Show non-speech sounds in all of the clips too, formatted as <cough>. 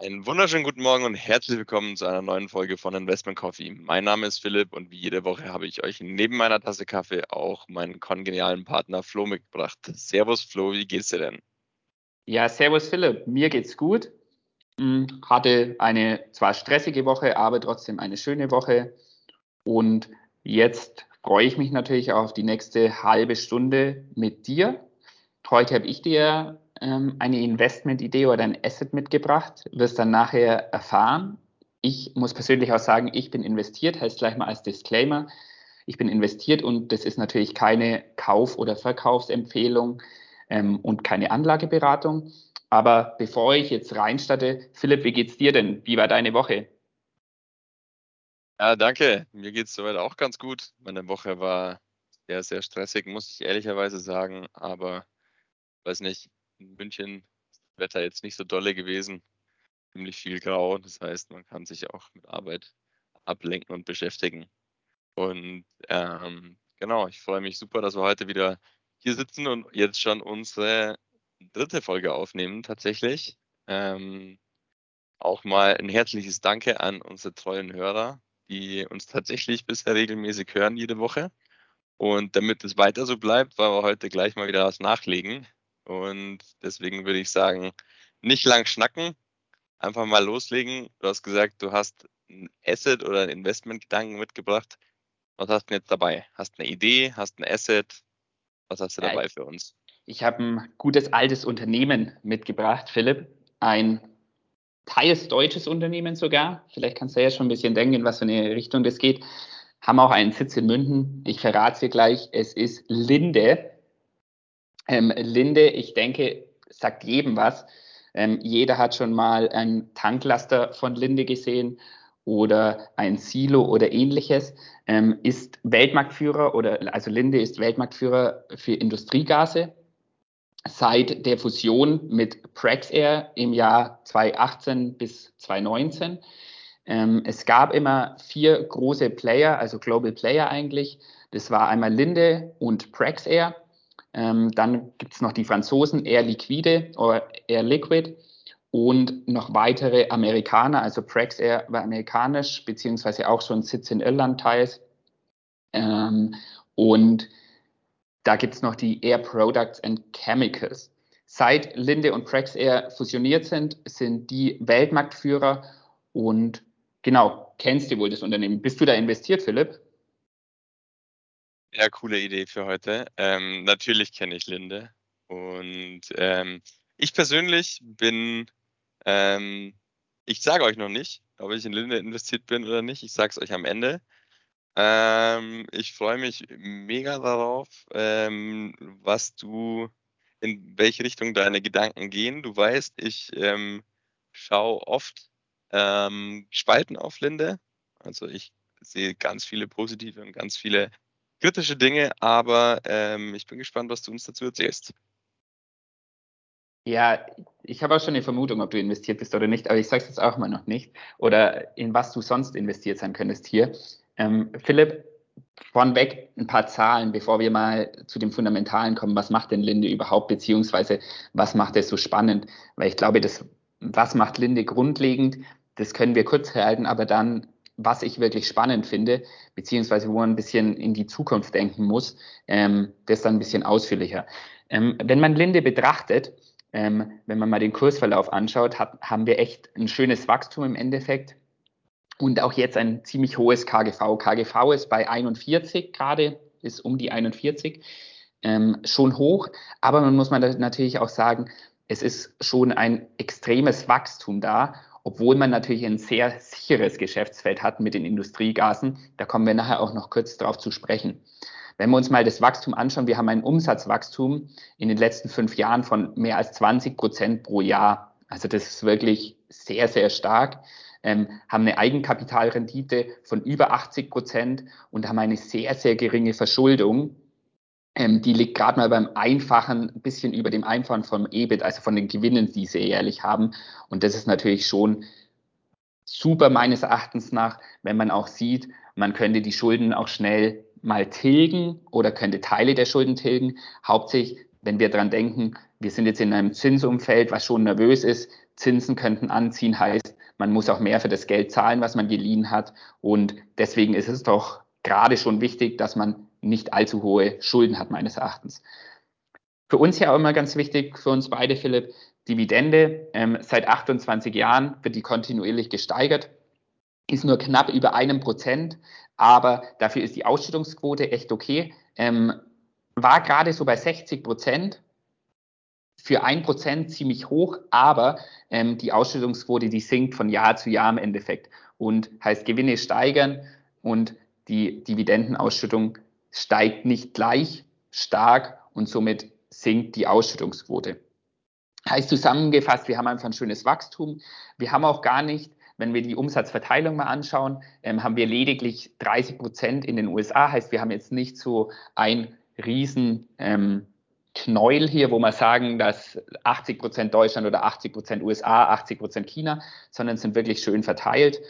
Einen wunderschönen guten Morgen und herzlich willkommen zu einer neuen Folge von Investment Coffee. Mein Name ist Philipp und wie jede Woche habe ich euch neben meiner Tasse Kaffee auch meinen kongenialen Partner Flo mitgebracht. Servus Flo, wie geht's dir denn? Ja, servus Philipp, mir geht's gut. Hm, hatte eine zwar stressige Woche, aber trotzdem eine schöne Woche. Und jetzt freue ich mich natürlich auf die nächste halbe Stunde mit dir. Heute habe ich dir ähm, eine Investmentidee oder ein Asset mitgebracht, wirst dann nachher erfahren. Ich muss persönlich auch sagen, ich bin investiert, heißt gleich mal als Disclaimer. Ich bin investiert und das ist natürlich keine Kauf- oder Verkaufsempfehlung ähm, und keine Anlageberatung. Aber bevor ich jetzt reinstarte, Philipp, wie geht's dir denn? Wie war deine Woche? Ja, danke. Mir geht's soweit auch ganz gut. Meine Woche war sehr, sehr stressig, muss ich ehrlicherweise sagen. Aber weiß nicht, in München ist das Wetter jetzt nicht so dolle gewesen. Ziemlich viel grau. Das heißt, man kann sich auch mit Arbeit ablenken und beschäftigen. Und ähm, genau, ich freue mich super, dass wir heute wieder hier sitzen und jetzt schon unsere dritte Folge aufnehmen tatsächlich. Ähm, auch mal ein herzliches Danke an unsere treuen Hörer, die uns tatsächlich bisher regelmäßig hören jede Woche. Und damit es weiter so bleibt, wollen wir heute gleich mal wieder was nachlegen. Und deswegen würde ich sagen, nicht lang schnacken, einfach mal loslegen. Du hast gesagt, du hast ein Asset oder ein Investmentgedanken mitgebracht. Was hast du jetzt dabei? Hast du eine Idee? Hast du ein Asset? Was hast du ja, dabei für uns? Ich habe ein gutes altes Unternehmen mitgebracht, Philipp. Ein teils deutsches Unternehmen sogar. Vielleicht kannst du ja schon ein bisschen denken, in was für eine Richtung das geht. Haben auch einen Sitz in München. Ich verrate es dir gleich. Es ist Linde. Ähm, Linde, ich denke, sagt jedem was. Ähm, jeder hat schon mal ein Tanklaster von Linde gesehen oder ein Silo oder ähnliches. Ähm, ist Weltmarktführer oder also Linde ist Weltmarktführer für Industriegase. Seit der Fusion mit Praxair im Jahr 2018 bis 2019. Ähm, es gab immer vier große Player, also Global Player eigentlich. Das war einmal Linde und Praxair. Ähm, dann gibt es noch die Franzosen Air Liquide oder Air Liquid und noch weitere Amerikaner, also Praxair war amerikanisch, beziehungsweise auch schon Sitz in Irland teils. Ähm, und da gibt es noch die Air Products and Chemicals. Seit Linde und Praxair fusioniert sind, sind die Weltmarktführer und genau, kennst du wohl das Unternehmen. Bist du da investiert, Philipp? Ja, coole Idee für heute. Ähm, natürlich kenne ich Linde. Und ähm, ich persönlich bin, ähm, ich sage euch noch nicht, ob ich in Linde investiert bin oder nicht. Ich sage es euch am Ende. Ähm, ich freue mich mega darauf, ähm, was du, in welche Richtung deine Gedanken gehen. Du weißt, ich ähm, schaue oft Spalten auf Linde. Also ich sehe ganz viele positive und ganz viele kritische Dinge, aber ähm, ich bin gespannt, was du uns dazu erzählst. Ja, ich habe auch schon eine Vermutung, ob du investiert bist oder nicht, aber ich sage es jetzt auch mal noch nicht. Oder in was du sonst investiert sein könntest hier. Ähm, Philipp, vornweg ein paar Zahlen, bevor wir mal zu dem Fundamentalen kommen. Was macht denn Linde überhaupt, beziehungsweise was macht es so spannend? Weil ich glaube, das, was macht Linde grundlegend, das können wir kurz halten, aber dann was ich wirklich spannend finde, beziehungsweise wo man ein bisschen in die Zukunft denken muss, ähm, das dann ein bisschen ausführlicher. Ähm, wenn man Linde betrachtet, ähm, wenn man mal den Kursverlauf anschaut, hat, haben wir echt ein schönes Wachstum im Endeffekt und auch jetzt ein ziemlich hohes KGV. KGV ist bei 41 gerade, ist um die 41, ähm, schon hoch, aber man muss man natürlich auch sagen, es ist schon ein extremes Wachstum da obwohl man natürlich ein sehr sicheres Geschäftsfeld hat mit den Industriegasen. Da kommen wir nachher auch noch kurz darauf zu sprechen. Wenn wir uns mal das Wachstum anschauen, wir haben ein Umsatzwachstum in den letzten fünf Jahren von mehr als 20 Prozent pro Jahr. Also das ist wirklich sehr, sehr stark. Ähm, haben eine Eigenkapitalrendite von über 80 Prozent und haben eine sehr, sehr geringe Verschuldung. Ähm, die liegt gerade mal beim Einfachen, ein bisschen über dem Einfachen vom EBIT, also von den Gewinnen, die sie jährlich haben. Und das ist natürlich schon super meines Erachtens nach, wenn man auch sieht, man könnte die Schulden auch schnell mal tilgen oder könnte Teile der Schulden tilgen. Hauptsächlich, wenn wir dran denken, wir sind jetzt in einem Zinsumfeld, was schon nervös ist. Zinsen könnten anziehen, heißt, man muss auch mehr für das Geld zahlen, was man geliehen hat. Und deswegen ist es doch gerade schon wichtig, dass man nicht allzu hohe Schulden hat, meines Erachtens. Für uns ja auch immer ganz wichtig, für uns beide, Philipp, Dividende. Ähm, seit 28 Jahren wird die kontinuierlich gesteigert, ist nur knapp über einem Prozent, aber dafür ist die Ausschüttungsquote echt okay. Ähm, war gerade so bei 60 Prozent für ein Prozent ziemlich hoch, aber ähm, die Ausschüttungsquote, die sinkt von Jahr zu Jahr im Endeffekt und heißt Gewinne steigern und die Dividendenausschüttung steigt nicht gleich stark und somit sinkt die Ausschüttungsquote. Heißt zusammengefasst, wir haben einfach ein schönes Wachstum. Wir haben auch gar nicht, wenn wir die Umsatzverteilung mal anschauen, ähm, haben wir lediglich 30 Prozent in den USA. Heißt, wir haben jetzt nicht so ein riesen ähm, Knäuel hier, wo wir sagen, dass 80 Prozent Deutschland oder 80 Prozent USA, 80 Prozent China, sondern sind wirklich schön verteilt.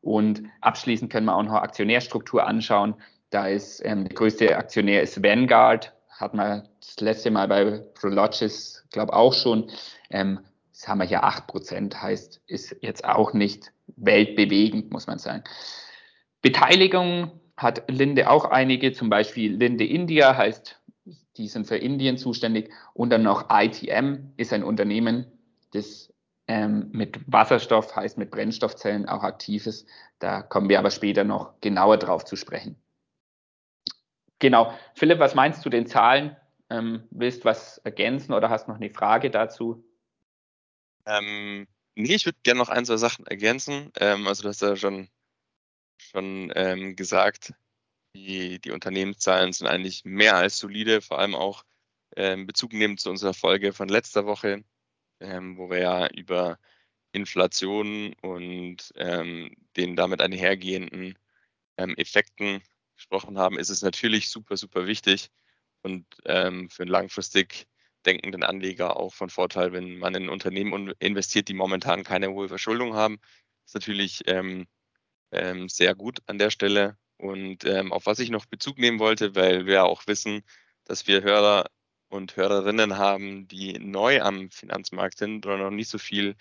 Und abschließend können wir auch noch Aktionärstruktur anschauen. Da ist ähm, der größte Aktionär ist Vanguard, hat man das letzte Mal bei Prologis, glaube auch schon. Ähm, das haben wir hier 8 Prozent, heißt, ist jetzt auch nicht weltbewegend, muss man sagen. Beteiligung hat Linde auch einige, zum Beispiel Linde India heißt die sind für Indien zuständig. Und dann noch ITM ist ein Unternehmen, das ähm, mit Wasserstoff, heißt mit Brennstoffzellen auch aktiv ist. Da kommen wir aber später noch genauer drauf zu sprechen. Genau. Philipp, was meinst du den Zahlen? Ähm, willst was ergänzen oder hast noch eine Frage dazu? Ähm, nee, ich würde gerne noch ein, zwei Sachen ergänzen. Ähm, also du hast ja schon, schon ähm, gesagt, die, die Unternehmenszahlen sind eigentlich mehr als solide, vor allem auch ähm, Bezug nehmen zu unserer Folge von letzter Woche, ähm, wo wir ja über Inflation und ähm, den damit einhergehenden ähm, Effekten gesprochen haben, ist es natürlich super, super wichtig und ähm, für einen langfristig denkenden Anleger auch von Vorteil, wenn man in Unternehmen investiert, die momentan keine hohe Verschuldung haben. Das ist natürlich ähm, ähm, sehr gut an der Stelle. Und ähm, auf was ich noch Bezug nehmen wollte, weil wir auch wissen, dass wir Hörer und Hörerinnen haben, die neu am Finanzmarkt sind oder noch nicht so viel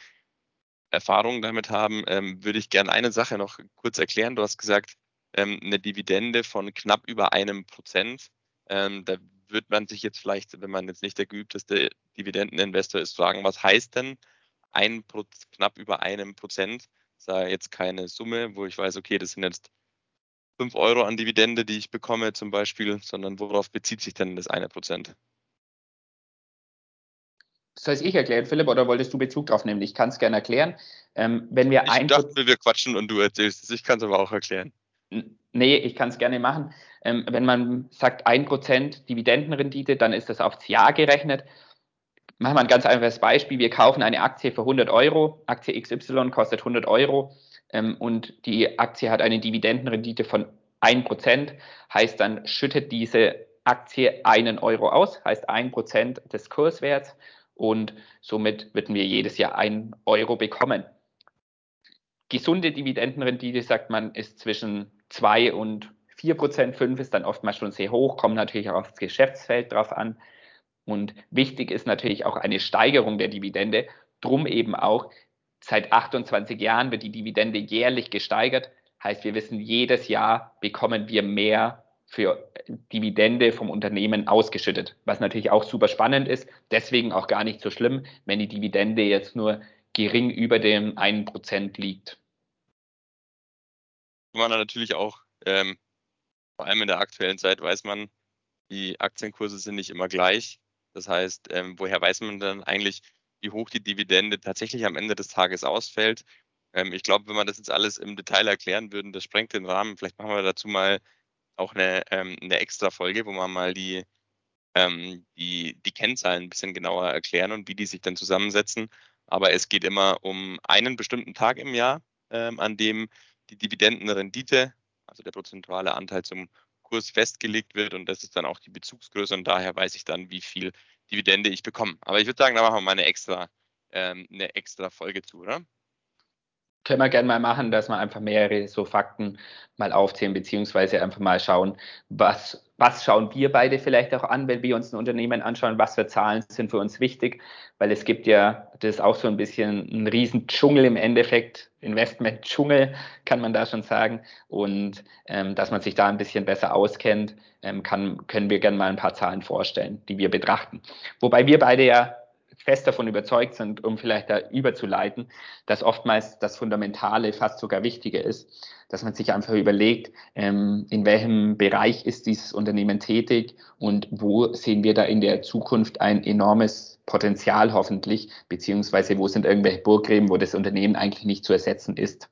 Erfahrung damit haben, ähm, würde ich gerne eine Sache noch kurz erklären. Du hast gesagt, ähm, eine Dividende von knapp über einem Prozent. Ähm, da wird man sich jetzt vielleicht, wenn man jetzt nicht der geübteste Dividendeninvestor ist, fragen, was heißt denn ein knapp über einem Prozent? Das ist ja jetzt keine Summe, wo ich weiß, okay, das sind jetzt 5 Euro an Dividende, die ich bekomme zum Beispiel, sondern worauf bezieht sich denn das eine Prozent? Soll ich erklären, Philipp, oder wolltest du Bezug drauf nehmen? Ich kann es gerne erklären. Ähm, wenn wir ich ein dachte, wir quatschen und du erzählst es. Ich kann es aber auch erklären. Nee, ich kann es gerne machen. Ähm, wenn man sagt 1% Dividendenrendite, dann ist das aufs Jahr gerechnet. Machen wir ein ganz einfaches Beispiel. Wir kaufen eine Aktie für 100 Euro. Aktie XY kostet 100 Euro ähm, und die Aktie hat eine Dividendenrendite von 1%, heißt dann schüttet diese Aktie einen Euro aus, heißt 1% des Kurswerts und somit würden wir jedes Jahr einen Euro bekommen. Gesunde Dividendenrendite, sagt man, ist zwischen 2 und 4 Prozent, 5 ist dann oftmals schon sehr hoch, kommt natürlich auch aufs Geschäftsfeld drauf an. Und wichtig ist natürlich auch eine Steigerung der Dividende, drum eben auch Seit 28 Jahren wird die Dividende jährlich gesteigert. Heißt, wir wissen, jedes Jahr bekommen wir mehr für Dividende vom Unternehmen ausgeschüttet, was natürlich auch super spannend ist. Deswegen auch gar nicht so schlimm, wenn die Dividende jetzt nur gering über dem 1% liegt. Man natürlich auch, ähm, vor allem in der aktuellen Zeit weiß man, die Aktienkurse sind nicht immer gleich. Das heißt, ähm, woher weiß man dann eigentlich, wie hoch die Dividende tatsächlich am Ende des Tages ausfällt. Ähm, ich glaube, wenn wir das jetzt alles im Detail erklären würden, das sprengt den Rahmen. Vielleicht machen wir dazu mal auch eine, ähm, eine extra Folge, wo wir mal die, ähm, die, die Kennzahlen ein bisschen genauer erklären und wie die sich dann zusammensetzen. Aber es geht immer um einen bestimmten Tag im Jahr, ähm, an dem die Dividendenrendite, also der prozentuale Anteil zum Kurs festgelegt wird und das ist dann auch die Bezugsgröße und daher weiß ich dann, wie viel Dividende ich bekomme. Aber ich würde sagen, da machen wir mal eine extra, ähm, eine extra Folge zu, oder? Können wir gerne mal machen, dass wir einfach mehrere so Fakten mal aufzählen, beziehungsweise einfach mal schauen, was, was schauen wir beide vielleicht auch an, wenn wir uns ein Unternehmen anschauen, was für Zahlen sind für uns wichtig, weil es gibt ja, das ist auch so ein bisschen ein riesen Dschungel im Endeffekt, Investment-Dschungel kann man da schon sagen und ähm, dass man sich da ein bisschen besser auskennt, ähm, kann, können wir gerne mal ein paar Zahlen vorstellen, die wir betrachten. Wobei wir beide ja fest davon überzeugt sind, um vielleicht da überzuleiten, dass oftmals das Fundamentale fast sogar wichtiger ist, dass man sich einfach überlegt, ähm, in welchem Bereich ist dieses Unternehmen tätig und wo sehen wir da in der Zukunft ein enormes Potenzial hoffentlich, beziehungsweise wo sind irgendwelche Burggräben, wo das Unternehmen eigentlich nicht zu ersetzen ist.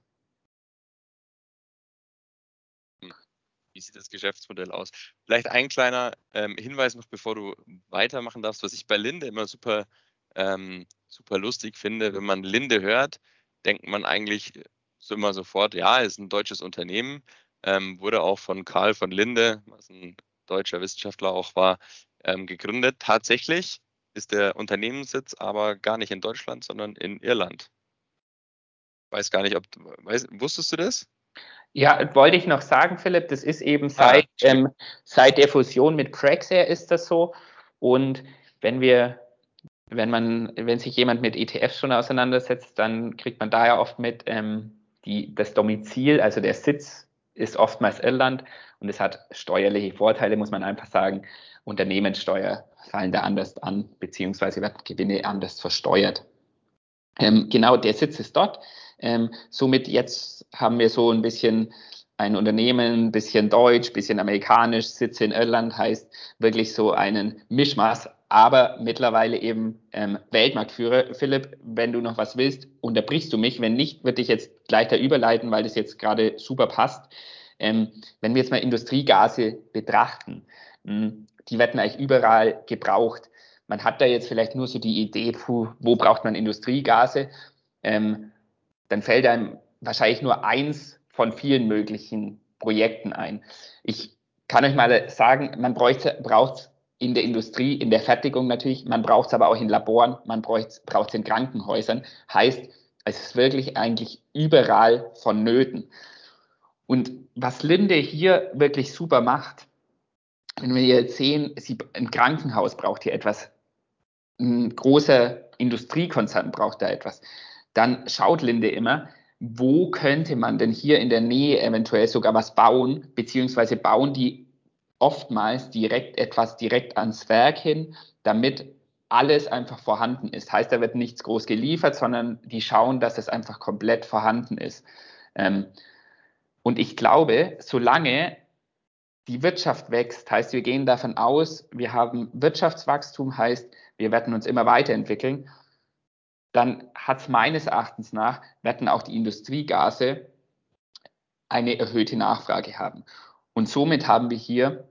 Wie sieht das Geschäftsmodell aus? Vielleicht ein kleiner ähm, Hinweis noch, bevor du weitermachen darfst, was ich bei Linde immer super ähm, super lustig finde. Wenn man Linde hört, denkt man eigentlich so immer sofort, ja, ist ein deutsches Unternehmen, ähm, wurde auch von Karl von Linde, was ein deutscher Wissenschaftler auch war, ähm, gegründet. Tatsächlich ist der Unternehmenssitz aber gar nicht in Deutschland, sondern in Irland. Weiß gar nicht, ob weiß, wusstest du das? Ja, wollte ich noch sagen, Philipp, das ist eben ah, seit, ah, ähm, seit der Fusion mit Praxair ist das so. Und wenn wir wenn man, wenn sich jemand mit ETFs schon auseinandersetzt, dann kriegt man da ja oft mit, ähm, die, das Domizil, also der Sitz ist oftmals Irland und es hat steuerliche Vorteile, muss man einfach sagen. Unternehmenssteuer fallen da anders an, beziehungsweise werden Gewinne anders versteuert. Ähm, genau, der Sitz ist dort. Ähm, somit jetzt haben wir so ein bisschen ein Unternehmen, ein bisschen deutsch, ein bisschen amerikanisch, Sitz in Irland heißt wirklich so einen Mischmaß aber mittlerweile eben ähm, Weltmarktführer. Philipp, wenn du noch was willst, unterbrichst du mich. Wenn nicht, würde ich jetzt gleich da überleiten, weil das jetzt gerade super passt. Ähm, wenn wir jetzt mal Industriegase betrachten, mh, hm, die werden eigentlich überall gebraucht. Man hat da jetzt vielleicht nur so die Idee, puh, wo braucht man Industriegase? Ähm, dann fällt einem wahrscheinlich nur eins von vielen möglichen Projekten ein. Ich kann euch mal sagen, man braucht in der Industrie, in der Fertigung natürlich, man braucht es aber auch in Laboren, man braucht es in Krankenhäusern. Heißt, es ist wirklich eigentlich überall vonnöten. Und was Linde hier wirklich super macht, wenn wir jetzt sehen, sie, ein Krankenhaus braucht hier etwas, ein großer Industriekonzern braucht da etwas, dann schaut Linde immer, wo könnte man denn hier in der Nähe eventuell sogar was bauen, beziehungsweise bauen die oftmals direkt etwas direkt ans Werk hin, damit alles einfach vorhanden ist. Heißt, da wird nichts groß geliefert, sondern die schauen, dass es einfach komplett vorhanden ist. Ähm, und ich glaube, solange die Wirtschaft wächst, heißt, wir gehen davon aus, wir haben Wirtschaftswachstum, heißt, wir werden uns immer weiterentwickeln, dann hat es meines Erachtens nach, werden auch die Industriegase eine erhöhte Nachfrage haben. Und somit haben wir hier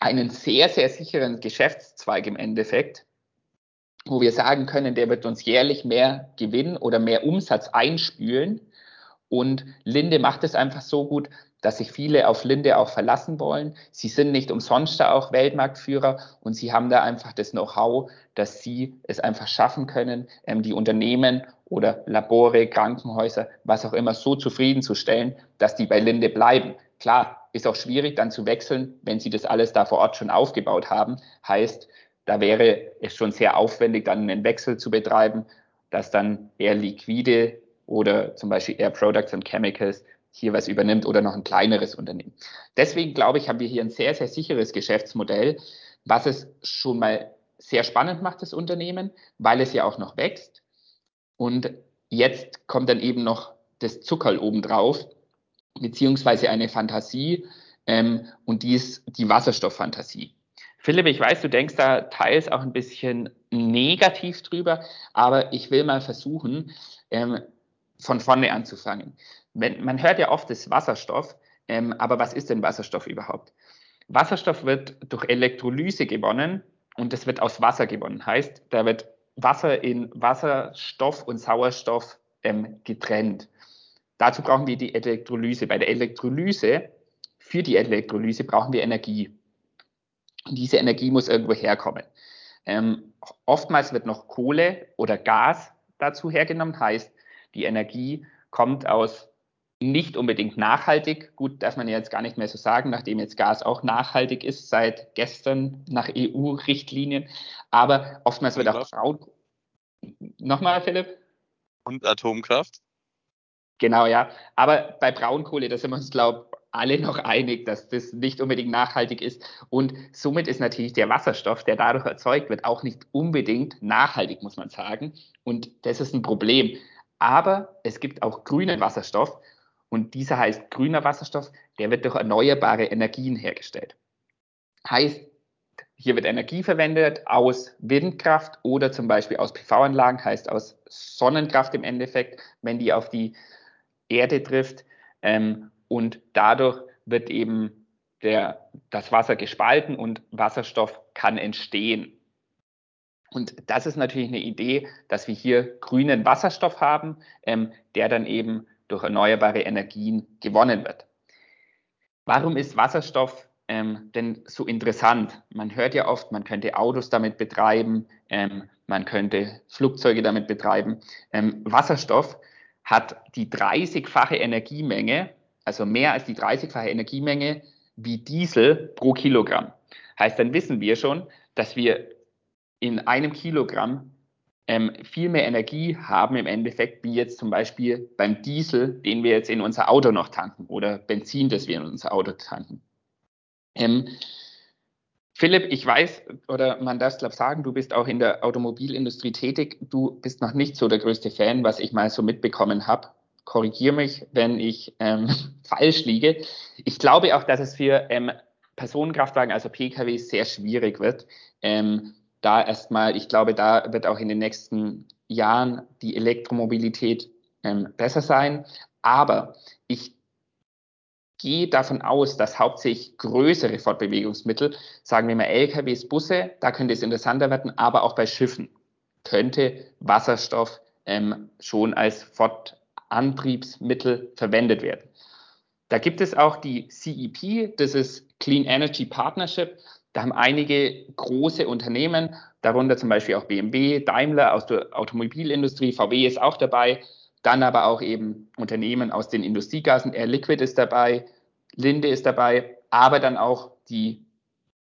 einen sehr, sehr sicheren Geschäftszweig im Endeffekt, wo wir sagen können, der wird uns jährlich mehr Gewinn oder mehr Umsatz einspülen. Und Linde macht es einfach so gut, dass sich viele auf Linde auch verlassen wollen. Sie sind nicht umsonst da auch Weltmarktführer und sie haben da einfach das Know-how, dass sie es einfach schaffen können, ähm, die Unternehmen oder Labore, Krankenhäuser, was auch immer, so zufriedenzustellen, dass die bei Linde bleiben. Klar, ist auch schwierig dann zu wechseln, wenn sie das alles da vor Ort schon aufgebaut haben. Heißt, da wäre es schon sehr aufwendig, dann einen Wechsel zu betreiben, dass dann eher liquide oder zum Beispiel Air Products and Chemicals hier was übernimmt oder noch ein kleineres Unternehmen. Deswegen glaube ich, haben wir hier ein sehr, sehr sicheres Geschäftsmodell, was es schon mal sehr spannend macht, das Unternehmen, weil es ja auch noch wächst. Und jetzt kommt dann eben noch das Zuckerl obendrauf, beziehungsweise eine Fantasie, ähm, und die ist die Wasserstofffantasie. Philipp, ich weiß, du denkst da teils auch ein bisschen negativ drüber, aber ich will mal versuchen, ähm, von vorne anzufangen. Wenn, man hört ja oft das Wasserstoff, ähm, aber was ist denn Wasserstoff überhaupt? Wasserstoff wird durch Elektrolyse gewonnen und es wird aus Wasser gewonnen. Heißt, da wird Wasser in Wasserstoff und Sauerstoff ähm, getrennt. Dazu brauchen wir die Elektrolyse. Bei der Elektrolyse, für die Elektrolyse brauchen wir Energie. Und diese Energie muss irgendwo herkommen. Ähm, oftmals wird noch Kohle oder Gas dazu hergenommen, heißt, die Energie kommt aus nicht unbedingt nachhaltig. Gut, darf man jetzt gar nicht mehr so sagen, nachdem jetzt Gas auch nachhaltig ist seit gestern nach EU-Richtlinien. Aber oftmals wird auch Braun. Nochmal, Philipp? Und Atomkraft? Genau, ja. Aber bei Braunkohle, da sind wir uns, glaube ich, alle noch einig, dass das nicht unbedingt nachhaltig ist. Und somit ist natürlich der Wasserstoff, der dadurch erzeugt wird, auch nicht unbedingt nachhaltig, muss man sagen. Und das ist ein Problem. Aber es gibt auch grünen Wasserstoff. Und dieser heißt grüner Wasserstoff, der wird durch erneuerbare Energien hergestellt. Heißt, hier wird Energie verwendet aus Windkraft oder zum Beispiel aus PV-Anlagen, heißt aus Sonnenkraft im Endeffekt, wenn die auf die Erde trifft. Ähm, und dadurch wird eben der, das Wasser gespalten und Wasserstoff kann entstehen. Und das ist natürlich eine Idee, dass wir hier grünen Wasserstoff haben, ähm, der dann eben durch erneuerbare Energien gewonnen wird. Warum ist Wasserstoff ähm, denn so interessant? Man hört ja oft, man könnte Autos damit betreiben, ähm, man könnte Flugzeuge damit betreiben. Ähm, Wasserstoff hat die 30-fache Energiemenge, also mehr als die 30-fache Energiemenge wie Diesel pro Kilogramm. Heißt, dann wissen wir schon, dass wir in einem Kilogramm ähm, viel mehr Energie haben im Endeffekt, wie jetzt zum Beispiel beim Diesel, den wir jetzt in unser Auto noch tanken oder Benzin, das wir in unser Auto tanken. Ähm, Philipp, ich weiß, oder man darf es glaube sagen, du bist auch in der Automobilindustrie tätig. Du bist noch nicht so der größte Fan, was ich mal so mitbekommen habe. Korrigiere mich, wenn ich ähm, <laughs> falsch liege. Ich glaube auch, dass es für ähm, Personenkraftwagen, also Pkw, sehr schwierig wird, ähm, da erstmal, ich glaube, da wird auch in den nächsten Jahren die Elektromobilität ähm, besser sein. Aber ich gehe davon aus, dass hauptsächlich größere Fortbewegungsmittel, sagen wir mal LKWs, Busse, da könnte es interessanter werden, aber auch bei Schiffen könnte Wasserstoff ähm, schon als Fortantriebsmittel verwendet werden. Da gibt es auch die CEP, das ist Clean Energy Partnership. Da haben einige große Unternehmen, darunter zum Beispiel auch BMW, Daimler aus der Automobilindustrie, VW ist auch dabei, dann aber auch eben Unternehmen aus den Industriegasen, Air Liquid ist dabei, Linde ist dabei, aber dann auch die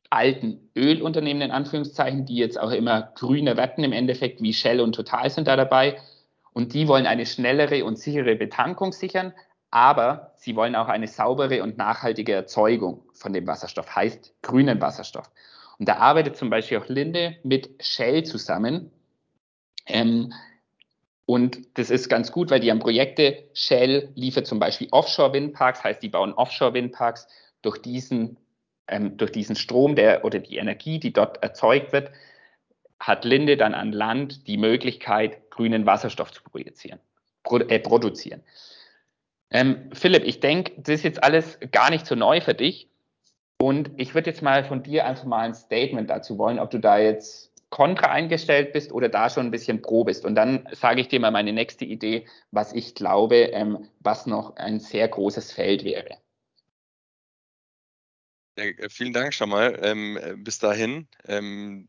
alten Ölunternehmen in Anführungszeichen, die jetzt auch immer grüner werden im Endeffekt, wie Shell und Total sind da dabei. Und die wollen eine schnellere und sichere Betankung sichern, aber sie wollen auch eine saubere und nachhaltige Erzeugung von dem Wasserstoff, heißt grünen Wasserstoff. Und da arbeitet zum Beispiel auch Linde mit Shell zusammen. Ähm, und das ist ganz gut, weil die haben Projekte. Shell liefert zum Beispiel Offshore-Windparks, heißt, die bauen Offshore-Windparks. Durch diesen, ähm, durch diesen Strom der, oder die Energie, die dort erzeugt wird, hat Linde dann an Land die Möglichkeit, grünen Wasserstoff zu projizieren, pro, äh, produzieren. Ähm, Philipp, ich denke, das ist jetzt alles gar nicht so neu für dich. Und ich würde jetzt mal von dir einfach mal ein Statement dazu wollen, ob du da jetzt kontra eingestellt bist oder da schon ein bisschen pro bist. Und dann sage ich dir mal meine nächste Idee, was ich glaube, ähm, was noch ein sehr großes Feld wäre. Ja, äh, vielen Dank schon mal. Ähm, äh, bis dahin, ähm,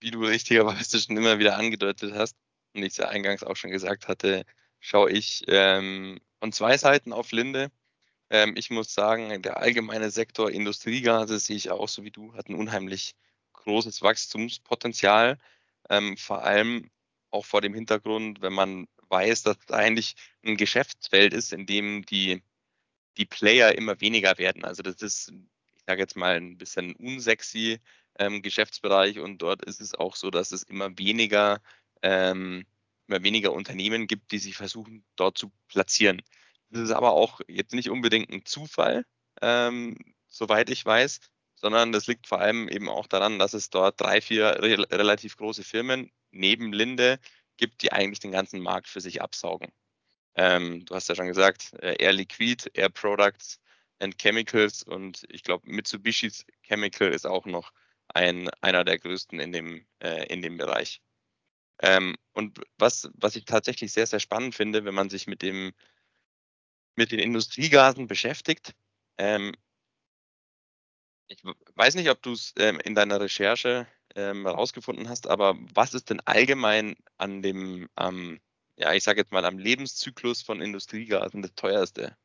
wie du richtigerweise schon immer wieder angedeutet hast und ich es ja eingangs auch schon gesagt hatte, schaue ich ähm, von zwei Seiten auf Linde. Ähm, ich muss sagen, der allgemeine Sektor Industriegase sehe ich auch so wie du, hat ein unheimlich großes Wachstumspotenzial. Ähm, vor allem auch vor dem Hintergrund, wenn man weiß, dass es eigentlich ein Geschäftsfeld ist, in dem die, die Player immer weniger werden. Also das ist, ich sage jetzt mal, ein bisschen unsexy ähm, Geschäftsbereich und dort ist es auch so, dass es immer weniger ähm, immer weniger Unternehmen gibt, die sich versuchen, dort zu platzieren. Das ist aber auch jetzt nicht unbedingt ein Zufall, ähm, soweit ich weiß, sondern das liegt vor allem eben auch daran, dass es dort drei, vier re relativ große Firmen neben Linde gibt, die eigentlich den ganzen Markt für sich absaugen. Ähm, du hast ja schon gesagt, äh, Air Liquid, Air Products and Chemicals und ich glaube Mitsubishi's Chemical ist auch noch ein, einer der größten in dem, äh, in dem Bereich. Ähm, und was, was ich tatsächlich sehr, sehr spannend finde, wenn man sich mit dem, mit den Industriegasen beschäftigt, ähm, ich weiß nicht, ob du es ähm, in deiner Recherche ähm, herausgefunden hast, aber was ist denn allgemein an dem, ähm, ja, ich sage jetzt mal, am Lebenszyklus von Industriegasen das teuerste?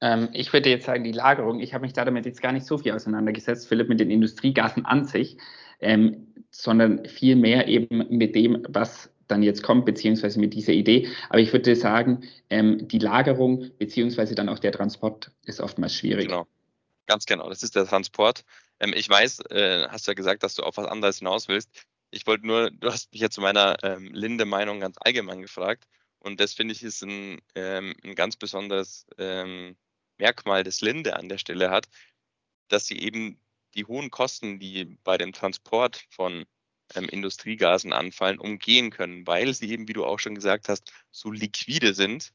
Ähm, ich würde jetzt sagen, die Lagerung, ich habe mich da damit jetzt gar nicht so viel auseinandergesetzt, Philipp, mit den Industriegasen an sich, ähm, sondern viel mehr eben mit dem, was dann jetzt kommt, beziehungsweise mit dieser Idee. Aber ich würde sagen, ähm, die Lagerung, beziehungsweise dann auch der Transport ist oftmals schwierig. Genau, ganz genau, das ist der Transport. Ähm, ich weiß, äh, hast du ja gesagt, dass du auf was anderes hinaus willst. Ich wollte nur, du hast mich ja zu meiner ähm, Linde-Meinung ganz allgemein gefragt. Und das finde ich ist ein, ähm, ein ganz besonderes ähm, Merkmal des Linde an der Stelle hat, dass sie eben die hohen Kosten, die bei dem Transport von ähm, Industriegasen anfallen, umgehen können, weil sie eben, wie du auch schon gesagt hast, so liquide sind.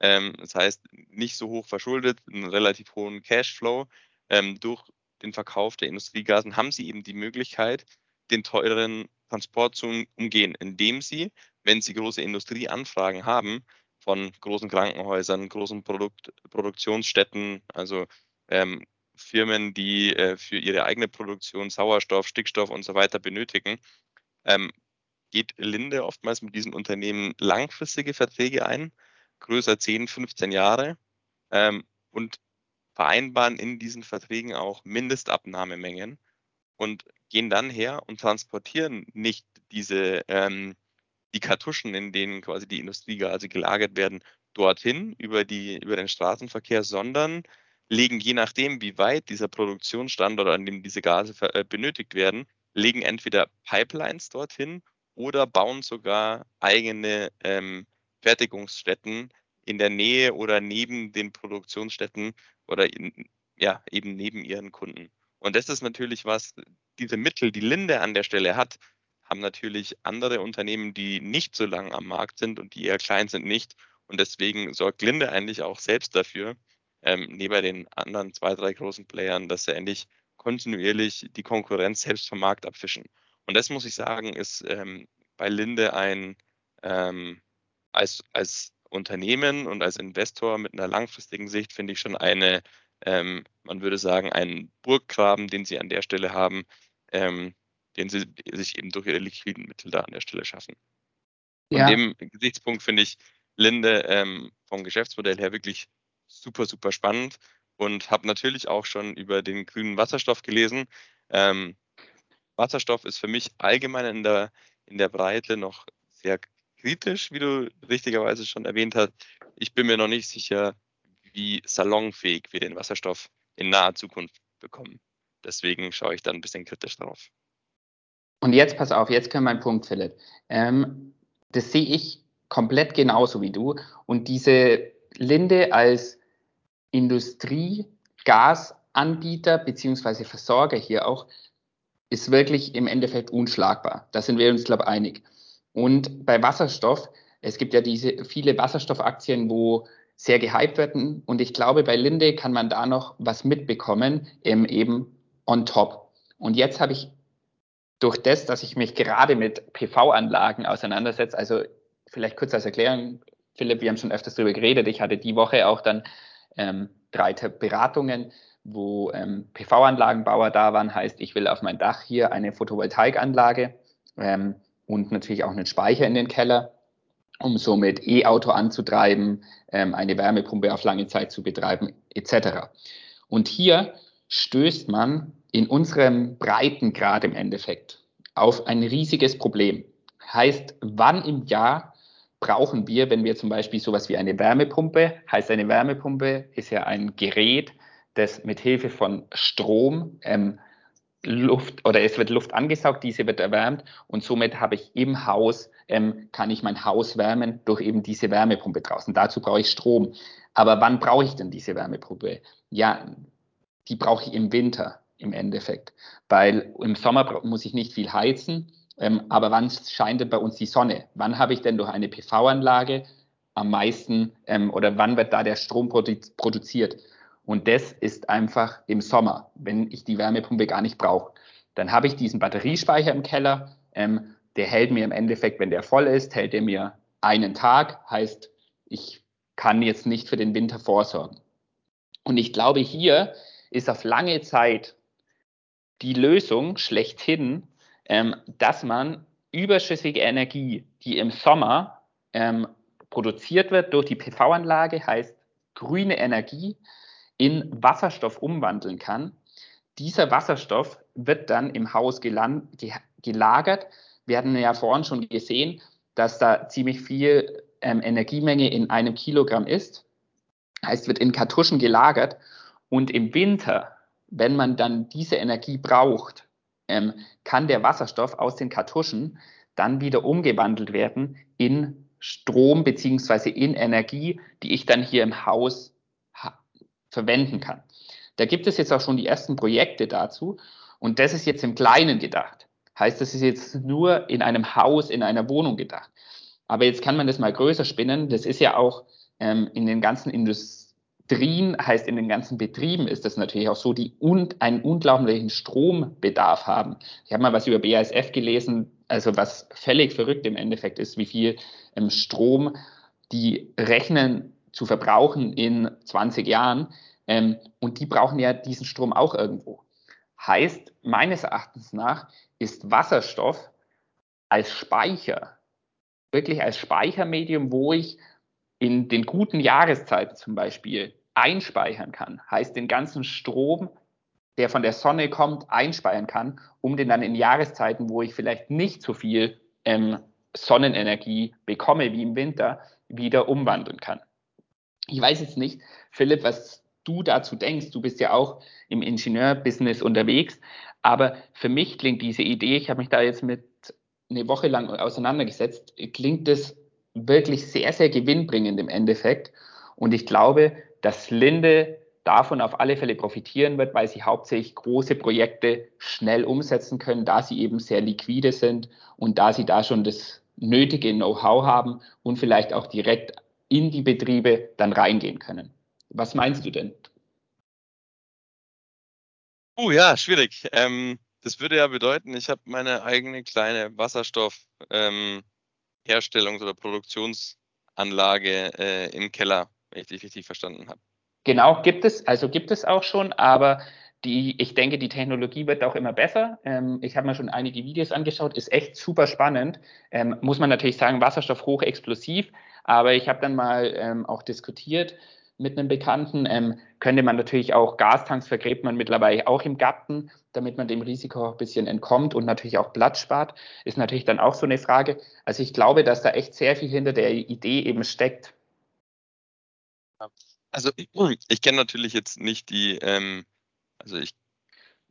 Ähm, das heißt, nicht so hoch verschuldet, einen relativ hohen Cashflow. Ähm, durch den Verkauf der Industriegasen haben sie eben die Möglichkeit, den teuren Transport zu umgehen, indem sie, wenn sie große Industrieanfragen haben, von großen Krankenhäusern, großen Produkt, Produktionsstätten, also ähm, Firmen, die äh, für ihre eigene Produktion Sauerstoff, Stickstoff und so weiter benötigen, ähm, geht Linde oftmals mit diesen Unternehmen langfristige Verträge ein, größer 10, 15 Jahre ähm, und vereinbaren in diesen Verträgen auch Mindestabnahmemengen und gehen dann her und transportieren nicht diese ähm, die Kartuschen, in denen quasi die Industriegase gelagert werden, dorthin über, die, über den Straßenverkehr, sondern legen je nachdem, wie weit dieser Produktionsstandort, an dem diese Gase äh, benötigt werden, legen entweder Pipelines dorthin oder bauen sogar eigene ähm, Fertigungsstätten in der Nähe oder neben den Produktionsstätten oder in, ja, eben neben ihren Kunden. Und das ist natürlich was, diese Mittel, die Linde an der Stelle hat, haben natürlich andere Unternehmen, die nicht so lang am Markt sind und die eher klein sind, nicht. Und deswegen sorgt Linde eigentlich auch selbst dafür, ähm, neben den anderen zwei, drei großen Playern, dass sie endlich kontinuierlich die Konkurrenz selbst vom Markt abfischen. Und das muss ich sagen, ist ähm, bei Linde ein ähm, als, als Unternehmen und als Investor mit einer langfristigen Sicht finde ich schon eine, ähm, man würde sagen, einen Burggraben, den sie an der Stelle haben, ähm, den sie sich eben durch ihre liquiden Mittel da an der Stelle schaffen. Von ja. dem Gesichtspunkt finde ich Linde ähm, vom Geschäftsmodell her wirklich super, super spannend und habe natürlich auch schon über den grünen Wasserstoff gelesen. Ähm, Wasserstoff ist für mich allgemein in der, in der Breite noch sehr kritisch, wie du richtigerweise schon erwähnt hast. Ich bin mir noch nicht sicher, wie salonfähig wir den Wasserstoff in naher Zukunft bekommen. Deswegen schaue ich da ein bisschen kritisch drauf. Und jetzt pass auf, jetzt kommt mein Punkt, Philipp. Ähm, das sehe ich komplett genauso wie du. Und diese Linde als Industriegasanbieter beziehungsweise Versorger hier auch ist wirklich im Endeffekt unschlagbar. Da sind wir uns, glaube ich, einig. Und bei Wasserstoff, es gibt ja diese viele Wasserstoffaktien, wo sehr gehypt werden. Und ich glaube, bei Linde kann man da noch was mitbekommen, ähm, eben on top. Und jetzt habe ich durch das, dass ich mich gerade mit PV-Anlagen auseinandersetze, also vielleicht kurz als Erklärung, Philipp, wir haben schon öfters darüber geredet. Ich hatte die Woche auch dann ähm, drei Beratungen, wo ähm, PV-Anlagenbauer da waren. Heißt, ich will auf mein Dach hier eine Photovoltaikanlage ähm, und natürlich auch einen Speicher in den Keller, um somit E-Auto anzutreiben, ähm, eine Wärmepumpe auf lange Zeit zu betreiben, etc. Und hier stößt man in unserem Breitengrad im Endeffekt auf ein riesiges Problem. Heißt, wann im Jahr brauchen wir, wenn wir zum Beispiel sowas wie eine Wärmepumpe, heißt eine Wärmepumpe ist ja ein Gerät, das mit Hilfe von Strom ähm, Luft oder es wird Luft angesaugt, diese wird erwärmt und somit habe ich im Haus, ähm, kann ich mein Haus wärmen durch eben diese Wärmepumpe draußen. Dazu brauche ich Strom. Aber wann brauche ich denn diese Wärmepumpe? Ja, die brauche ich im Winter im Endeffekt, weil im Sommer muss ich nicht viel heizen, ähm, aber wann scheint denn bei uns die Sonne? Wann habe ich denn durch eine PV-Anlage am meisten ähm, oder wann wird da der Strom produ produziert? Und das ist einfach im Sommer, wenn ich die Wärmepumpe gar nicht brauche. Dann habe ich diesen Batteriespeicher im Keller, ähm, der hält mir im Endeffekt, wenn der voll ist, hält er mir einen Tag, heißt, ich kann jetzt nicht für den Winter vorsorgen. Und ich glaube, hier ist auf lange Zeit die Lösung schlechthin, ähm, dass man überschüssige Energie, die im Sommer ähm, produziert wird durch die PV-Anlage, heißt grüne Energie, in Wasserstoff umwandeln kann. Dieser Wasserstoff wird dann im Haus gelagert. Wir hatten ja vorhin schon gesehen, dass da ziemlich viel ähm, Energiemenge in einem Kilogramm ist. Heißt, wird in Kartuschen gelagert und im Winter, wenn man dann diese Energie braucht, ähm, kann der Wasserstoff aus den Kartuschen dann wieder umgewandelt werden in Strom beziehungsweise in Energie, die ich dann hier im Haus verwenden kann. Da gibt es jetzt auch schon die ersten Projekte dazu und das ist jetzt im Kleinen gedacht. Heißt, das ist jetzt nur in einem Haus, in einer Wohnung gedacht. Aber jetzt kann man das mal größer spinnen. Das ist ja auch ähm, in den ganzen Industrien, heißt in den ganzen Betrieben ist das natürlich auch so, die un einen unglaublichen Strombedarf haben. Ich habe mal was über BASF gelesen, also was völlig verrückt im Endeffekt ist, wie viel ähm, Strom die rechnen zu verbrauchen in 20 Jahren. Ähm, und die brauchen ja diesen Strom auch irgendwo. Heißt, meines Erachtens nach ist Wasserstoff als Speicher, wirklich als Speichermedium, wo ich in den guten Jahreszeiten zum Beispiel einspeichern kann. Heißt, den ganzen Strom, der von der Sonne kommt, einspeichern kann, um den dann in Jahreszeiten, wo ich vielleicht nicht so viel ähm, Sonnenenergie bekomme wie im Winter, wieder umwandeln kann. Ich weiß jetzt nicht, Philipp, was du dazu denkst. Du bist ja auch im Ingenieurbusiness unterwegs. Aber für mich klingt diese Idee, ich habe mich da jetzt mit eine Woche lang auseinandergesetzt, klingt das wirklich sehr, sehr gewinnbringend im Endeffekt. Und ich glaube, dass Linde davon auf alle Fälle profitieren wird, weil sie hauptsächlich große Projekte schnell umsetzen können, da sie eben sehr liquide sind und da sie da schon das nötige Know-how haben und vielleicht auch direkt in die Betriebe dann reingehen können. Was meinst du denn? Oh ja, schwierig. Ähm, das würde ja bedeuten, ich habe meine eigene kleine Wasserstoffherstellungs- ähm, oder Produktionsanlage äh, im Keller, wenn ich dich richtig verstanden habe. Genau, gibt es, also gibt es auch schon, aber die, ich denke, die Technologie wird auch immer besser. Ähm, ich habe mir schon einige Videos angeschaut, ist echt super spannend. Ähm, muss man natürlich sagen, Wasserstoff hochexplosiv, aber ich habe dann mal ähm, auch diskutiert mit einem Bekannten. Ähm, könnte man natürlich auch Gastanks vergräbt man mittlerweile auch im Garten, damit man dem Risiko ein bisschen entkommt und natürlich auch Platz spart, ist natürlich dann auch so eine Frage. Also ich glaube, dass da echt sehr viel hinter der Idee eben steckt. Also ich, <clears throat> ich kenne natürlich jetzt nicht die, ähm, also ich,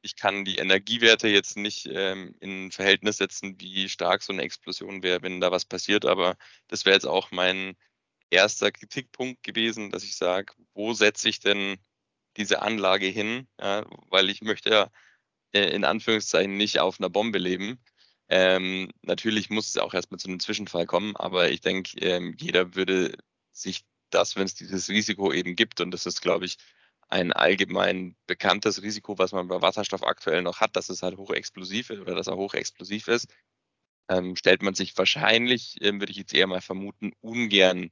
ich kann die Energiewerte jetzt nicht ähm, in Verhältnis setzen, wie stark so eine Explosion wäre, wenn da was passiert, aber das wäre jetzt auch mein erster Kritikpunkt gewesen, dass ich sage, wo setze ich denn diese Anlage hin? Ja, weil ich möchte ja äh, in Anführungszeichen nicht auf einer Bombe leben. Ähm, natürlich muss es auch erstmal zu einem Zwischenfall kommen, aber ich denke, ähm, jeder würde sich das, wenn es dieses Risiko eben gibt, und das ist, glaube ich, ein allgemein bekanntes Risiko, was man bei Wasserstoff aktuell noch hat, dass es halt hochexplosiv ist oder dass er hochexplosiv ist, ähm, stellt man sich wahrscheinlich, äh, würde ich jetzt eher mal vermuten, ungern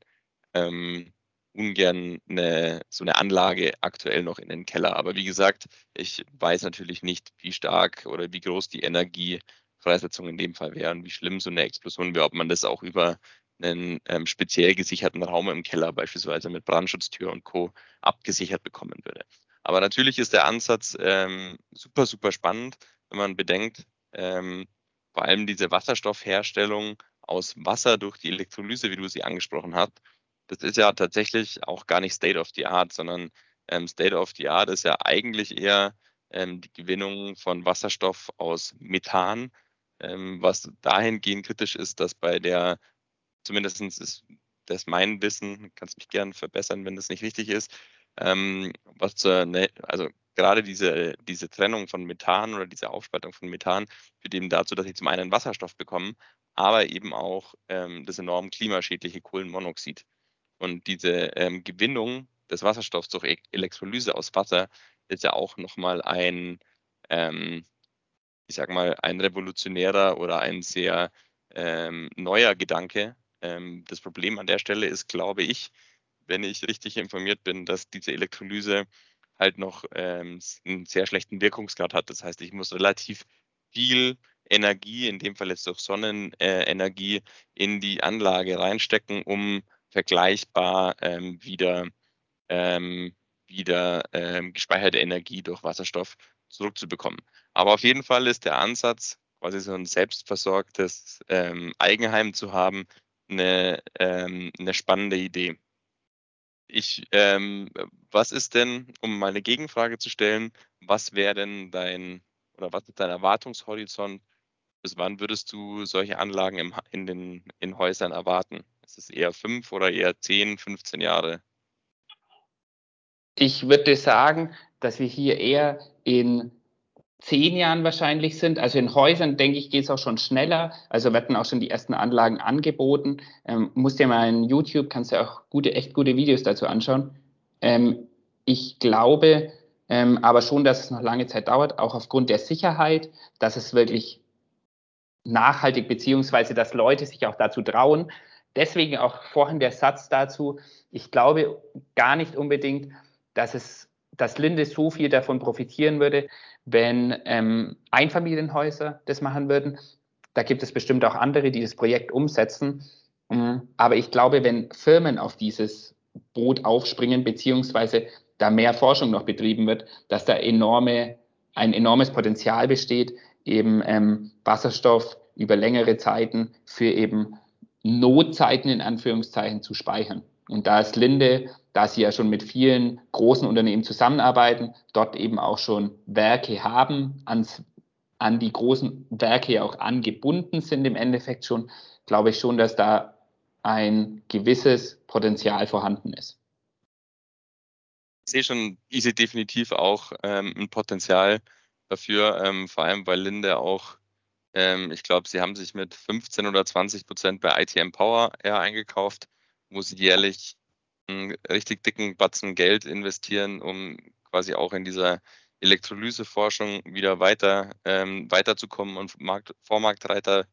ähm, ungern eine, so eine Anlage aktuell noch in den Keller. Aber wie gesagt, ich weiß natürlich nicht, wie stark oder wie groß die Energiefreisetzung in dem Fall wäre und wie schlimm so eine Explosion wäre, ob man das auch über einen ähm, speziell gesicherten Raum im Keller, beispielsweise mit Brandschutztür und Co. abgesichert bekommen würde. Aber natürlich ist der Ansatz ähm, super, super spannend, wenn man bedenkt, ähm, vor allem diese Wasserstoffherstellung aus Wasser durch die Elektrolyse, wie du sie angesprochen hast, das ist ja tatsächlich auch gar nicht State of the Art, sondern ähm, State of the Art ist ja eigentlich eher ähm, die Gewinnung von Wasserstoff aus Methan, ähm, was dahingehend kritisch ist, dass bei der, zumindest ist das mein Wissen, kannst mich gern verbessern, wenn das nicht richtig ist, ähm, was zur, ne, also gerade diese, diese Trennung von Methan oder diese Aufspaltung von Methan führt eben dazu, dass ich zum einen Wasserstoff bekomme, aber eben auch ähm, das enorm klimaschädliche Kohlenmonoxid. Und diese ähm, Gewinnung des Wasserstoffs durch e Elektrolyse aus Wasser ist ja auch nochmal ein, ähm, ich sag mal, ein revolutionärer oder ein sehr ähm, neuer Gedanke. Ähm, das Problem an der Stelle ist, glaube ich, wenn ich richtig informiert bin, dass diese Elektrolyse halt noch ähm, einen sehr schlechten Wirkungsgrad hat. Das heißt, ich muss relativ viel Energie, in dem Fall jetzt durch Sonnenenergie, in die Anlage reinstecken, um vergleichbar ähm, wieder, ähm, wieder ähm, gespeicherte Energie durch Wasserstoff zurückzubekommen. Aber auf jeden Fall ist der Ansatz, quasi so ein selbstversorgtes ähm, Eigenheim zu haben, eine, ähm, eine spannende Idee. Ich, ähm, was ist denn, um meine Gegenfrage zu stellen, was wäre denn dein oder was ist dein Erwartungshorizont? Bis wann würdest du solche Anlagen im, in den in Häusern erwarten? Ist es eher fünf oder eher zehn, 15 Jahre? Ich würde sagen, dass wir hier eher in zehn Jahren wahrscheinlich sind. Also in Häusern, denke ich, geht es auch schon schneller. Also werden auch schon die ersten Anlagen angeboten. Ähm, musst dir mal in YouTube, kannst du auch gute, echt gute Videos dazu anschauen. Ähm, ich glaube ähm, aber schon, dass es noch lange Zeit dauert, auch aufgrund der Sicherheit, dass es wirklich nachhaltig, beziehungsweise dass Leute sich auch dazu trauen. Deswegen auch vorhin der Satz dazu, ich glaube gar nicht unbedingt, dass es dass Linde so viel davon profitieren würde, wenn ähm, Einfamilienhäuser das machen würden. Da gibt es bestimmt auch andere, die das Projekt umsetzen. Mm, aber ich glaube, wenn Firmen auf dieses Boot aufspringen, beziehungsweise da mehr Forschung noch betrieben wird, dass da enorme, ein enormes Potenzial besteht, eben ähm, Wasserstoff über längere Zeiten für eben Notzeiten in Anführungszeichen zu speichern. Und da ist Linde da sie ja schon mit vielen großen Unternehmen zusammenarbeiten, dort eben auch schon Werke haben, ans, an die großen Werke auch angebunden sind im Endeffekt schon, glaube ich schon, dass da ein gewisses Potenzial vorhanden ist. Ich sehe schon, ich sehe definitiv auch ähm, ein Potenzial dafür, ähm, vor allem weil Linde auch, ähm, ich glaube, sie haben sich mit 15 oder 20 Prozent bei ITM Power eher eingekauft, sie jährlich einen richtig dicken Batzen Geld investieren, um quasi auch in dieser Elektrolyseforschung wieder weiter ähm, weiterzukommen und Markt, Vormarktreiter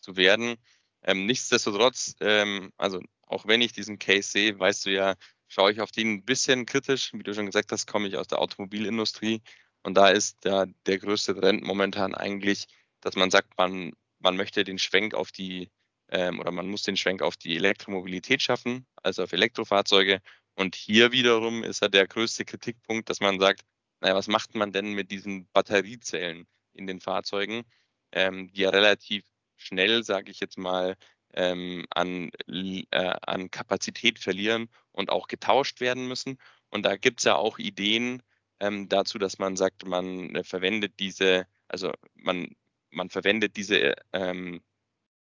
zu werden. Ähm, nichtsdestotrotz, ähm, also auch wenn ich diesen Case sehe, weißt du ja, schaue ich auf den ein bisschen kritisch. Wie du schon gesagt hast, komme ich aus der Automobilindustrie und da ist der, der größte Trend momentan eigentlich, dass man sagt, man, man möchte den Schwenk auf die ähm, oder man muss den Schwenk auf die Elektromobilität schaffen, also auf Elektrofahrzeuge. Und hier wiederum ist ja der größte Kritikpunkt, dass man sagt, naja, was macht man denn mit diesen Batteriezellen in den Fahrzeugen, ähm, die ja relativ schnell, sage ich jetzt mal, ähm, an, äh, an Kapazität verlieren und auch getauscht werden müssen. Und da gibt es ja auch Ideen ähm, dazu, dass man sagt, man äh, verwendet diese, also man, man verwendet diese ähm,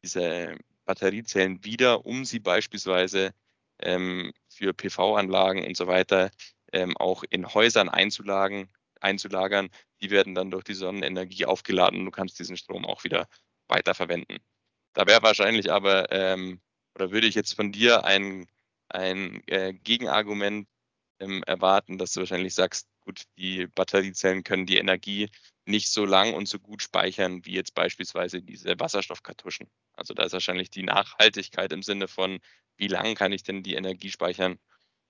diese Batteriezellen wieder, um sie beispielsweise ähm, für PV-Anlagen und so weiter ähm, auch in Häusern einzulagern, einzulagern. Die werden dann durch die Sonnenenergie aufgeladen und du kannst diesen Strom auch wieder weiterverwenden. Da wäre wahrscheinlich aber, ähm, oder würde ich jetzt von dir ein, ein äh, Gegenargument ähm, erwarten, dass du wahrscheinlich sagst, gut, die Batteriezellen können die Energie nicht so lang und so gut speichern wie jetzt beispielsweise diese Wasserstoffkartuschen. Also da ist wahrscheinlich die Nachhaltigkeit im Sinne von, wie lang kann ich denn die Energie speichern,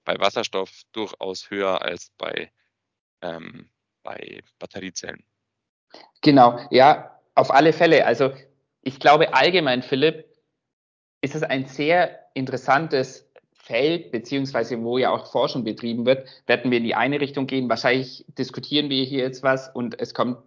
bei Wasserstoff durchaus höher als bei, ähm, bei Batteriezellen. Genau, ja, auf alle Fälle. Also ich glaube allgemein, Philipp, ist es ein sehr interessantes Feld, beziehungsweise wo ja auch Forschung betrieben wird, werden wir in die eine Richtung gehen. Wahrscheinlich diskutieren wir hier jetzt was und es kommt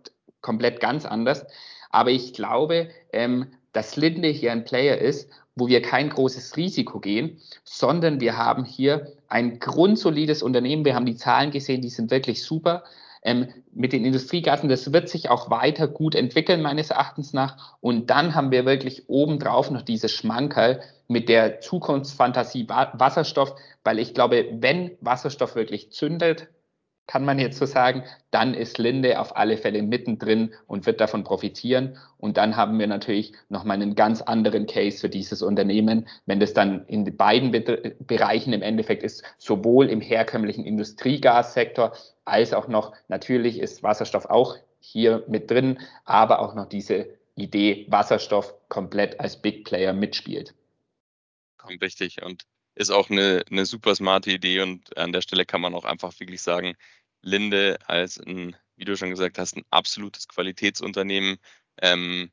komplett ganz anders. Aber ich glaube, ähm, dass Linde hier ein Player ist, wo wir kein großes Risiko gehen, sondern wir haben hier ein grundsolides Unternehmen. Wir haben die Zahlen gesehen, die sind wirklich super. Ähm, mit den Industriegasen, das wird sich auch weiter gut entwickeln, meines Erachtens nach. Und dann haben wir wirklich obendrauf noch diese Schmankerl, mit der Zukunftsfantasie Wasserstoff, weil ich glaube, wenn Wasserstoff wirklich zündet, kann man jetzt so sagen, dann ist Linde auf alle Fälle mittendrin und wird davon profitieren. Und dann haben wir natürlich nochmal einen ganz anderen Case für dieses Unternehmen, wenn das dann in beiden Be Bereichen im Endeffekt ist, sowohl im herkömmlichen Industriegassektor als auch noch, natürlich ist Wasserstoff auch hier mit drin, aber auch noch diese Idee, Wasserstoff komplett als Big Player mitspielt kommt richtig und ist auch eine, eine super smarte Idee und an der Stelle kann man auch einfach wirklich sagen, Linde als ein, wie du schon gesagt hast, ein absolutes Qualitätsunternehmen ähm,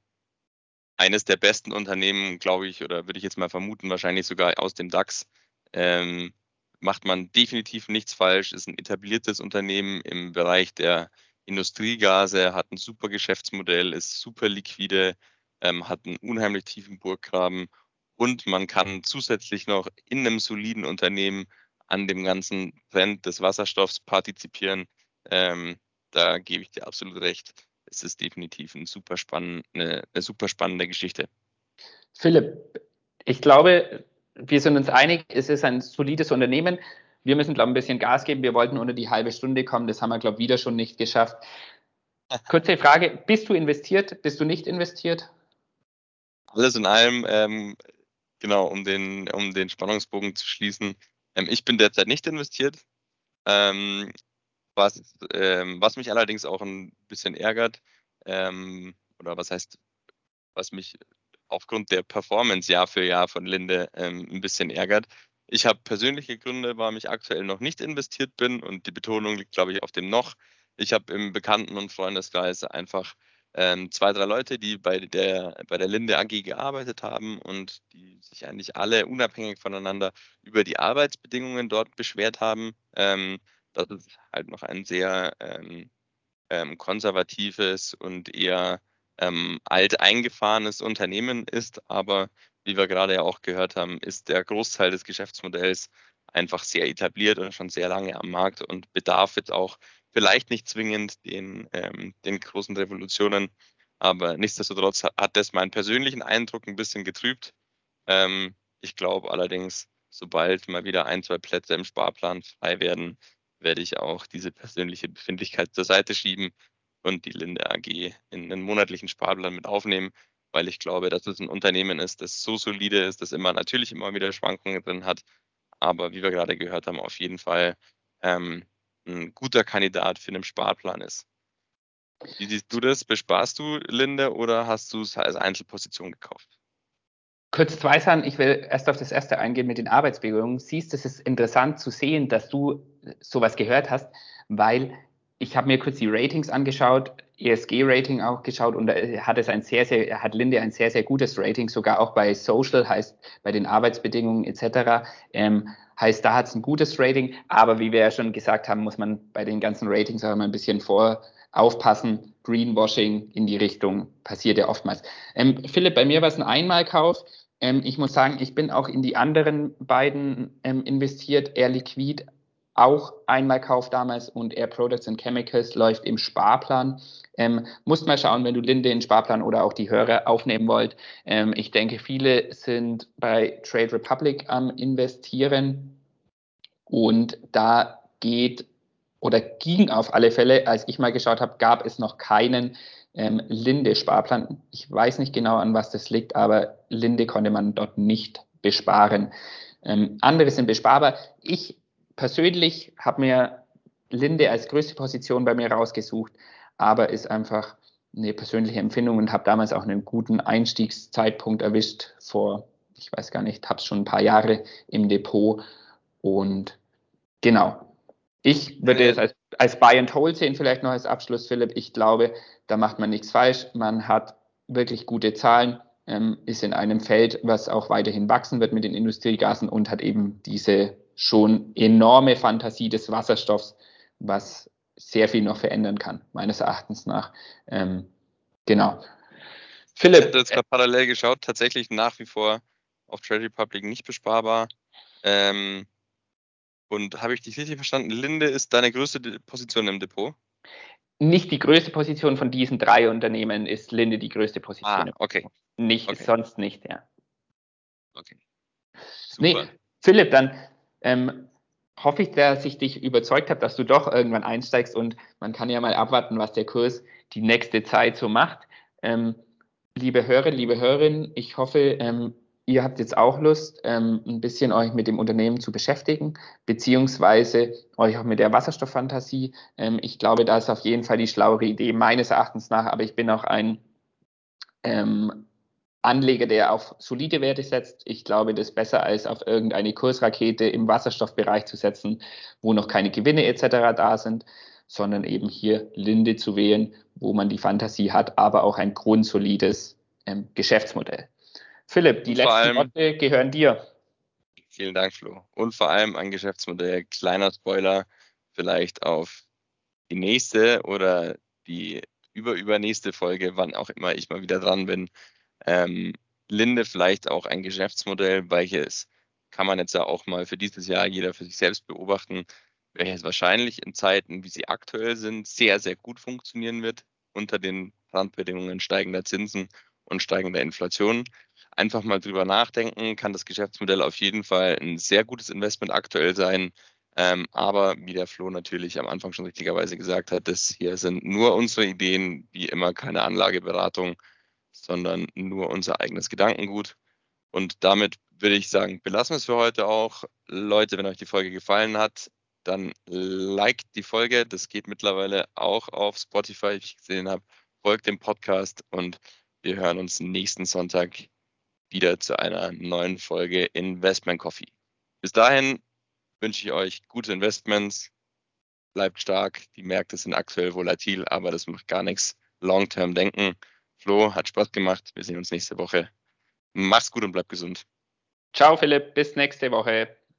eines der besten Unternehmen, glaube ich, oder würde ich jetzt mal vermuten, wahrscheinlich sogar aus dem DAX. Ähm, macht man definitiv nichts falsch, ist ein etabliertes Unternehmen im Bereich der Industriegase, hat ein super Geschäftsmodell, ist super liquide, ähm, hat einen unheimlich tiefen Burggraben und man kann zusätzlich noch in einem soliden Unternehmen an dem ganzen Trend des Wasserstoffs partizipieren. Ähm, da gebe ich dir absolut recht. Es ist definitiv ein super eine, eine super spannende Geschichte. Philipp, ich glaube, wir sind uns einig, es ist ein solides Unternehmen. Wir müssen, glaube ich, ein bisschen Gas geben. Wir wollten unter die halbe Stunde kommen. Das haben wir, glaube ich, wieder schon nicht geschafft. <laughs> Kurze Frage, bist du investiert? Bist du nicht investiert? Alles in allem, ähm, genau, um den, um den Spannungsbogen zu schließen. Ähm, ich bin derzeit nicht investiert. Ähm, was, ähm, was mich allerdings auch ein bisschen ärgert, ähm, oder was heißt, was mich aufgrund der Performance Jahr für Jahr von Linde ähm, ein bisschen ärgert. Ich habe persönliche Gründe, warum ich aktuell noch nicht investiert bin und die Betonung liegt, glaube ich, auf dem noch. Ich habe im Bekannten- und Freundeskreis einfach ähm, zwei, drei Leute, die bei der, bei der Linde AG gearbeitet haben und die sich eigentlich alle unabhängig voneinander über die Arbeitsbedingungen dort beschwert haben. Ähm, dass es halt noch ein sehr ähm, ähm, konservatives und eher ähm, alt eingefahrenes Unternehmen ist. Aber wie wir gerade ja auch gehört haben, ist der Großteil des Geschäftsmodells einfach sehr etabliert und schon sehr lange am Markt und bedarf jetzt auch vielleicht nicht zwingend den, ähm, den großen Revolutionen. Aber nichtsdestotrotz hat das meinen persönlichen Eindruck ein bisschen getrübt. Ähm, ich glaube allerdings, sobald mal wieder ein, zwei Plätze im Sparplan frei werden, werde ich auch diese persönliche Befindlichkeit zur Seite schieben und die Linde AG in einen monatlichen Sparplan mit aufnehmen, weil ich glaube, dass es ein Unternehmen ist, das so solide ist, das immer natürlich immer wieder Schwankungen drin hat, aber wie wir gerade gehört haben, auf jeden Fall ähm, ein guter Kandidat für einen Sparplan ist. Wie siehst du das? Besparst du Linde oder hast du es als Einzelposition gekauft? Kurz zwei Sachen. Ich will erst auf das erste eingehen mit den Arbeitsbedingungen. Siehst, es ist interessant zu sehen, dass du sowas gehört hast, weil ich habe mir kurz die Ratings angeschaut, ESG-Rating auch geschaut und da hat es ein sehr, sehr, hat Linde ein sehr, sehr gutes Rating, sogar auch bei Social, heißt bei den Arbeitsbedingungen etc. Ähm, heißt, da hat es ein gutes Rating, aber wie wir ja schon gesagt haben, muss man bei den ganzen Ratings auch immer ein bisschen vor aufpassen. Greenwashing in die Richtung passiert ja oftmals. Ähm, Philipp, bei mir war es ein Einmalkauf. Ähm, ich muss sagen, ich bin auch in die anderen beiden ähm, investiert, Air Liquid auch Einmalkauf damals und Air Products and Chemicals läuft im Sparplan. Ähm, musst mal schauen, wenn du Linde in Sparplan oder auch die Hörer aufnehmen wollt. Ähm, ich denke, viele sind bei Trade Republic am investieren und da geht oder ging auf alle Fälle, als ich mal geschaut habe, gab es noch keinen ähm, Linde-Sparplan. Ich weiß nicht genau, an was das liegt, aber Linde konnte man dort nicht besparen. Ähm, andere sind besparbar. Ich persönlich habe mir Linde als größte Position bei mir rausgesucht, aber ist einfach eine persönliche Empfindung und habe damals auch einen guten Einstiegszeitpunkt erwischt vor, ich weiß gar nicht, habe es schon ein paar Jahre im Depot und genau, ich würde es als, als Buy and Hold sehen, vielleicht noch als Abschluss, Philipp. Ich glaube, da macht man nichts falsch. Man hat wirklich gute Zahlen, ähm, ist in einem Feld, was auch weiterhin wachsen wird mit den Industriegasen und hat eben diese schon enorme Fantasie des Wasserstoffs, was sehr viel noch verändern kann, meines Erachtens nach. Ähm, genau. Philipp. Ich habe jetzt gerade parallel geschaut, tatsächlich nach wie vor auf Trade Republic nicht besparbar. Ähm, und habe ich dich richtig verstanden? Linde ist deine größte Position im Depot? Nicht die größte Position von diesen drei Unternehmen ist Linde die größte Position. Ah, okay. Nicht, okay. sonst nicht, ja. Okay. Super. Nee, Philipp, dann ähm, hoffe ich, dass ich dich überzeugt habe, dass du doch irgendwann einsteigst und man kann ja mal abwarten, was der Kurs die nächste Zeit so macht. Ähm, liebe Hörer, liebe Hörerinnen, ich hoffe, ähm, ihr habt jetzt auch Lust, ähm, ein bisschen euch mit dem Unternehmen zu beschäftigen, beziehungsweise euch auch mit der Wasserstofffantasie. Ähm, ich glaube, da ist auf jeden Fall die schlauere Idee meines Erachtens nach, aber ich bin auch ein ähm, Anleger, der auf solide Werte setzt. Ich glaube, das ist besser als auf irgendeine Kursrakete im Wasserstoffbereich zu setzen, wo noch keine Gewinne etc. da sind, sondern eben hier Linde zu wählen, wo man die Fantasie hat, aber auch ein grundsolides ähm, Geschäftsmodell. Philipp, die letzten allem- Worte gehören dir. Vielen Dank, Flo. Und vor allem ein Geschäftsmodell, kleiner Spoiler, vielleicht auf die nächste oder die überübernächste Folge, wann auch immer ich mal wieder dran bin. Ähm, Linde vielleicht auch ein Geschäftsmodell, welches kann man jetzt ja auch mal für dieses Jahr jeder für sich selbst beobachten, welches wahrscheinlich in Zeiten, wie sie aktuell sind, sehr, sehr gut funktionieren wird unter den Randbedingungen steigender Zinsen und steigender Inflation. Einfach mal drüber nachdenken, kann das Geschäftsmodell auf jeden Fall ein sehr gutes Investment aktuell sein. Ähm, aber wie der Flo natürlich am Anfang schon richtigerweise gesagt hat, das hier sind nur unsere Ideen, wie immer keine Anlageberatung, sondern nur unser eigenes Gedankengut. Und damit würde ich sagen, belassen wir es für heute auch. Leute, wenn euch die Folge gefallen hat, dann liked die Folge. Das geht mittlerweile auch auf Spotify, wie ich gesehen habe. Folgt dem Podcast und wir hören uns nächsten Sonntag wieder zu einer neuen Folge Investment Coffee. Bis dahin wünsche ich euch gute Investments. Bleibt stark. Die Märkte sind aktuell volatil, aber das macht gar nichts. Long-term denken. Flo, hat Spaß gemacht. Wir sehen uns nächste Woche. Mach's gut und bleib gesund. Ciao, Philipp. Bis nächste Woche.